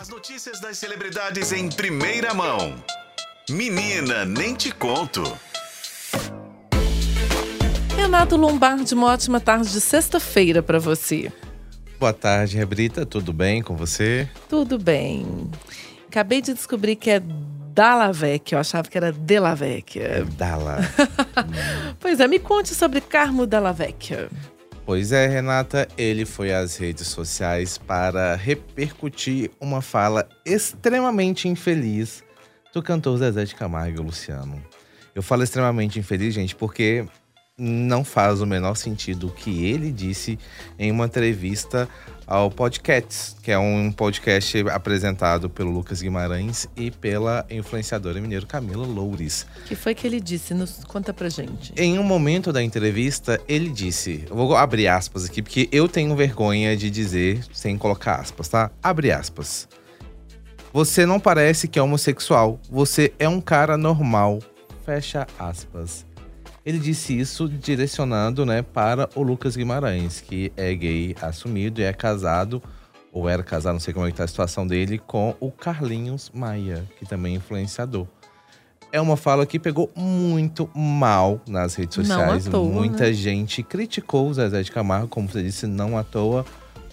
As notícias das celebridades em primeira mão. Menina, nem te conto. Renato Lombardi, uma ótima tarde de sexta-feira para você. Boa tarde, Rebrita. Tudo bem com você? Tudo bem. Acabei de descobrir que é Dalavec. Eu achava que era Delavec. É Dala. pois é, me conte sobre Carmo Dalavec. Pois é, Renata, ele foi às redes sociais para repercutir uma fala extremamente infeliz do cantor Zezé de Camargo e Luciano. Eu falo extremamente infeliz, gente, porque não faz o menor sentido o que ele disse em uma entrevista ao Podcast, que é um podcast apresentado pelo Lucas Guimarães e pela influenciadora mineira Camila Loures. que foi que ele disse? Nos conta pra gente. Em um momento da entrevista, ele disse: vou abrir aspas aqui, porque eu tenho vergonha de dizer sem colocar aspas, tá? Abre aspas. Você não parece que é homossexual, você é um cara normal. Fecha aspas. Ele disse isso direcionando, né, para o Lucas Guimarães, que é gay assumido e é casado, ou era casado, não sei como é que tá a situação dele, com o Carlinhos Maia, que também é influenciador. É uma fala que pegou muito mal nas redes Não sociais. à toa, Muita né? gente criticou o Zezé de Camargo, como você disse, não à toa,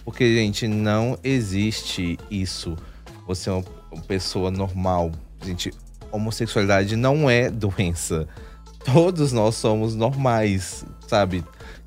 porque, gente, não existe isso. Você é uma uma pessoa normal. Gente, homossexualidade não é doença. Todos nós somos normais, sabe?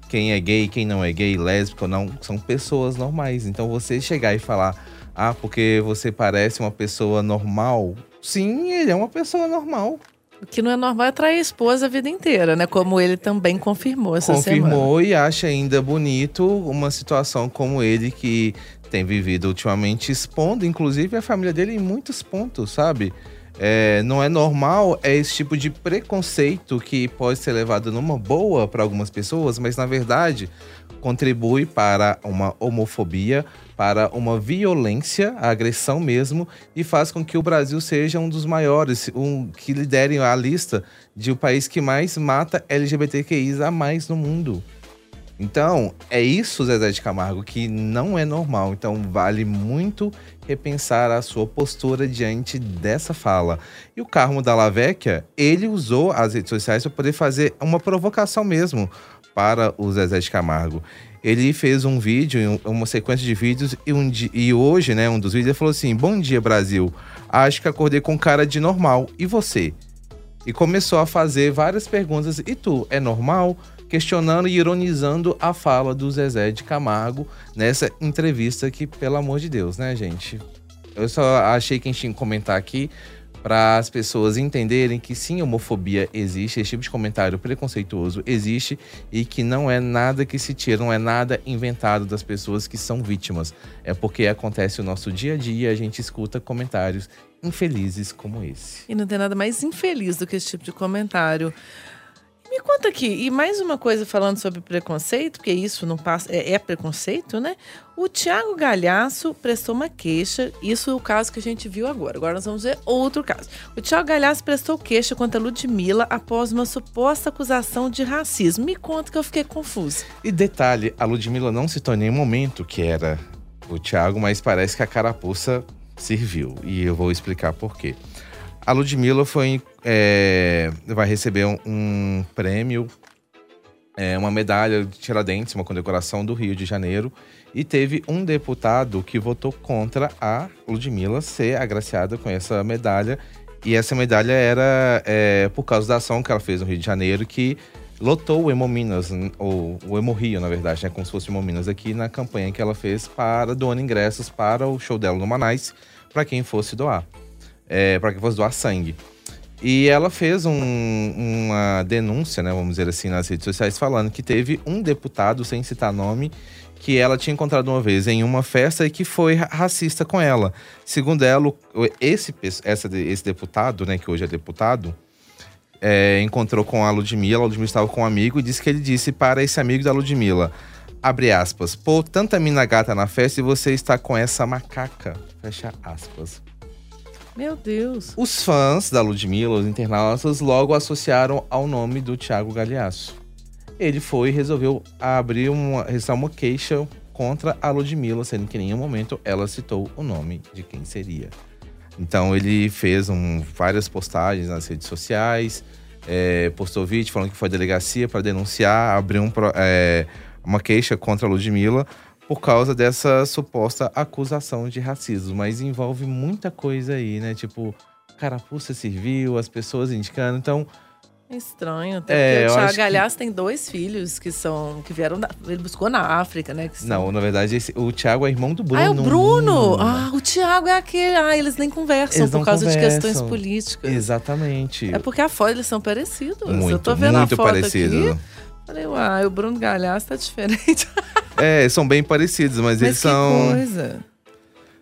Quem é gay, quem não é gay, lésbico ou não, são pessoas normais. Então você chegar e falar, ah, porque você parece uma pessoa normal. Sim, ele é uma pessoa normal. O que não é normal é trair a esposa a vida inteira, né? Como ele também confirmou essa semana. confirmou e acha ainda bonito uma situação como ele que tem vivido ultimamente, expondo inclusive a família dele em muitos pontos, sabe? É, não é normal, é esse tipo de preconceito que pode ser levado numa boa para algumas pessoas, mas na verdade contribui para uma homofobia, para uma violência, a agressão mesmo, e faz com que o Brasil seja um dos maiores, um que lidere a lista de o país que mais mata LGBTQIs a mais no mundo. Então, é isso, Zezé de Camargo, que não é normal. Então, vale muito repensar a sua postura diante dessa fala. E o Carmo da Lavecchia, ele usou as redes sociais para poder fazer uma provocação mesmo para o Zezé de Camargo. Ele fez um vídeo, uma sequência de vídeos, e, um e hoje, né, um dos vídeos, ele falou assim: Bom dia, Brasil. Acho que acordei com cara de normal. E você? e começou a fazer várias perguntas. E tu, é normal? Questionando e ironizando a fala do Zezé de Camargo nessa entrevista que, pelo amor de Deus, né, gente? Eu só achei que a gente tinha que comentar aqui para as pessoas entenderem que sim, homofobia existe, esse tipo de comentário preconceituoso existe e que não é nada que se tira, não é nada inventado das pessoas que são vítimas. É porque acontece o nosso dia a dia, a gente escuta comentários infelizes como esse. E não tem nada mais infeliz do que esse tipo de comentário. Me conta aqui, e mais uma coisa falando sobre preconceito, porque isso não passa, é, é preconceito, né? O Tiago Galhaço prestou uma queixa, isso é o caso que a gente viu agora. Agora nós vamos ver outro caso. O Tiago Galhaço prestou queixa contra a Ludmilla após uma suposta acusação de racismo. Me conta que eu fiquei confusa. E detalhe, a Ludmilla não citou em nenhum momento que era o Thiago, mas parece que a carapuça serviu. E eu vou explicar por quê. A Ludmilla foi, é, vai receber um, um prêmio, é, uma medalha de Tiradentes, uma condecoração do Rio de Janeiro. E teve um deputado que votou contra a Ludmilla ser agraciada com essa medalha. E essa medalha era é, por causa da ação que ela fez no Rio de Janeiro, que lotou o Hemominas, ou o Hemorrio, na verdade, né? Como se fosse Hemominas aqui na campanha que ela fez para doando ingressos para o show dela no Manais, para quem fosse doar. É, para quem fosse doar sangue. E ela fez um- uma denúncia, né, vamos dizer assim, nas redes sociais, falando que teve um deputado, sem citar nome, que ela tinha encontrado uma vez em uma festa e que foi ra- racista com ela. Segundo ela, esse, essa, esse deputado, né, que hoje é deputado, é, encontrou com a Ludmilla, a Ludmilla estava com um amigo e disse que ele disse para esse amigo da Ludmilla, abre aspas, pô, tanta mina gata na festa e você está com essa macaca, fecha aspas. Meu Deus. Os fãs da Ludmilla, os internautas, logo associaram ao nome do Thiago Galhaço. Ele foi e resolveu abrir uma, uma queixa contra a Ludmilla, sendo que em nenhum momento ela citou o nome de quem seria. Então ele fez um, várias postagens nas redes sociais, é, postou vídeo falando que foi à delegacia para denunciar, abriu um, é, uma queixa contra a Ludmilla por causa dessa suposta acusação de racismo. Mas envolve muita coisa aí, né? Tipo, carapuça serviu, as pessoas indicando. Então, é estranho, até é, porque o Thiago Galhaço que... tem dois filhos que são que vieram da, ele buscou na África, né? São... Não, na verdade esse, o Thiago é irmão do Bruno. Ah, é o Bruno. Ah, o Thiago é aquele. Ah, eles nem conversam eles por causa conversam. de questões políticas. Exatamente. É porque a foto eles são parecidos. Muito, Eu tô vendo muito a foto parecido. aqui. Falei, uai, o Bruno Galhaço tá diferente. é, são bem parecidos, mas, mas eles são. Coisa.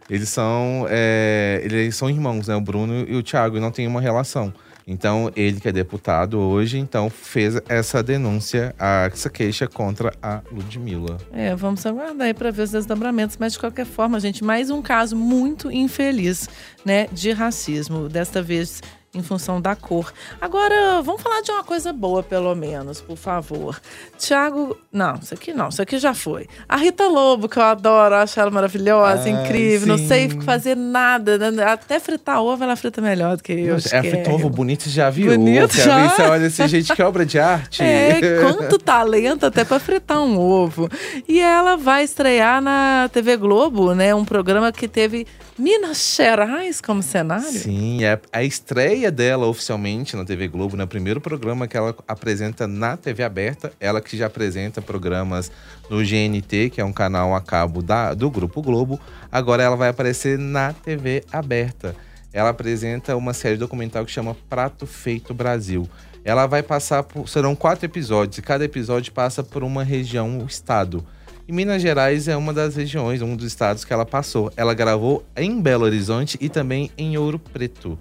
Eles são. É, eles são irmãos, né? O Bruno e o Thiago, e não tem uma relação. Então, ele que é deputado hoje, então fez essa denúncia, essa queixa contra a Ludmilla. É, vamos aguardar aí para ver os desdobramentos, mas de qualquer forma, gente, mais um caso muito infeliz, né, de racismo. Desta vez em função da cor. Agora, vamos falar de uma coisa boa, pelo menos, por favor. Tiago. Não, isso aqui não, isso aqui já foi. A Rita Lobo, que eu adoro, acho ela maravilhosa, Ai, incrível. Sim. Não sei fazer nada. Né? Até fritar ovo, ela frita melhor do que eu. é, frita ovo bonito, já viu? Bonito, já. Você olha esse gente, que obra de arte. É, quanto talento até para fritar um ovo. E ela vai estrear na TV Globo, né? Um programa que teve Minas Gerais como cenário. Sim, é a estreia dela oficialmente na TV Globo, no né? primeiro programa que ela apresenta na TV aberta. Ela que já apresenta programas no GNT, que é um canal a cabo da, do Grupo Globo. Agora ela vai aparecer na TV aberta. Ela apresenta uma série documental que chama Prato Feito Brasil. Ela vai passar por. Serão quatro episódios, e cada episódio passa por uma região, um estado. E Minas Gerais é uma das regiões, um dos estados que ela passou. Ela gravou em Belo Horizonte e também em Ouro Preto.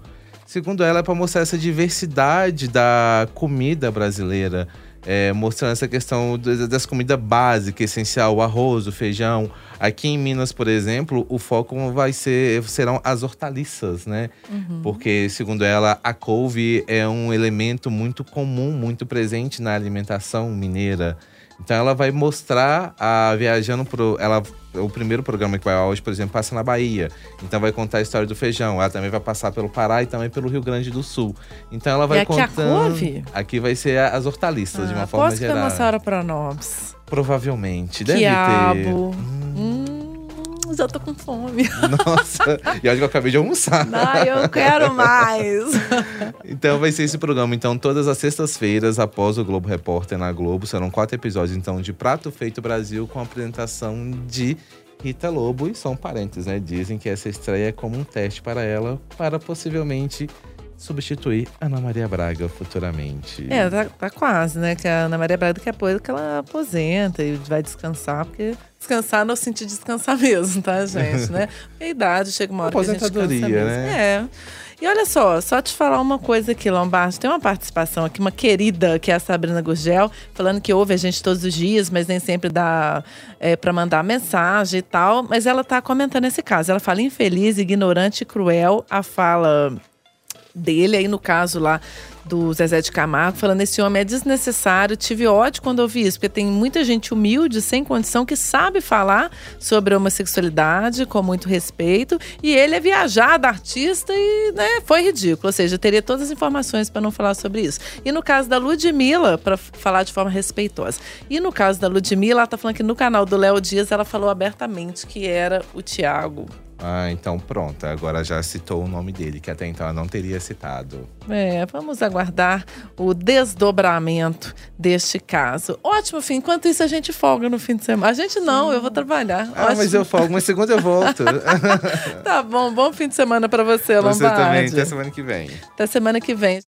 Segundo ela, é para mostrar essa diversidade da comida brasileira, é, mostrando essa questão das comidas básicas, essencial, o arroz, o feijão. Aqui em Minas, por exemplo, o foco vai ser serão as hortaliças, né? Uhum. Porque, segundo ela, a couve é um elemento muito comum, muito presente na alimentação mineira. Então ela vai mostrar a viajando pro. Ela, o primeiro programa que vai hoje, por exemplo, passa na Bahia. Então vai contar a história do feijão. Ela também vai passar pelo Pará e também pelo Rio Grande do Sul. Então ela vai e aqui contando. A couve? Aqui vai ser as hortaliças, ah, de uma forma geral. Posso que é uma para nós? Provavelmente. Deve Quiabo. ter. Hum já tô com fome. Nossa, e acho que eu acabei de almoçar. Não, eu quero mais. então vai ser esse programa. Então, todas as sextas-feiras, após o Globo Repórter na Globo, serão quatro episódios então de Prato Feito Brasil com a apresentação de Rita Lobo. E são parentes, né? Dizem que essa estreia é como um teste para ela, para possivelmente substituir Ana Maria Braga futuramente. É, tá, tá, quase, né? Que a Ana Maria Braga daqui a pouco que ela aposenta e vai descansar, porque descansar no sentido de descansar mesmo, tá, gente, né? Porque a idade chega uma hora que a gente cansa mesmo. Né? É. E olha só, só te falar uma coisa aqui, Lombardo. Tem uma participação aqui, uma querida, que é a Sabrina Gurgel, falando que ouve a gente todos os dias, mas nem sempre dá é, para mandar mensagem e tal. Mas ela tá comentando esse caso. Ela fala infeliz, ignorante e cruel. A fala dele, aí no caso lá do Zezé de Camargo, falando: esse homem é desnecessário. Tive ódio quando ouvi isso, porque tem muita gente humilde, sem condição, que sabe falar sobre homossexualidade com muito respeito. E ele é viajado, artista, e né, foi ridículo. Ou seja, teria todas as informações para não falar sobre isso. E no caso da Ludmilla, para falar de forma respeitosa. E no caso da Ludmilla, ela tá falando que no canal do Léo Dias ela falou abertamente que era o Tiago. Ah, então pronto. Agora já citou o nome dele, que até então ela não teria citado. É, vamos aguardar o desdobramento deste caso. Ótimo, fim. Enquanto isso, a gente folga no fim de semana. A gente não, eu vou trabalhar. Ah, Ótimo. mas eu folgo, mas segunda eu volto. tá bom, bom fim de semana para você, Lombardi. Você também, até semana que vem. Até semana que vem.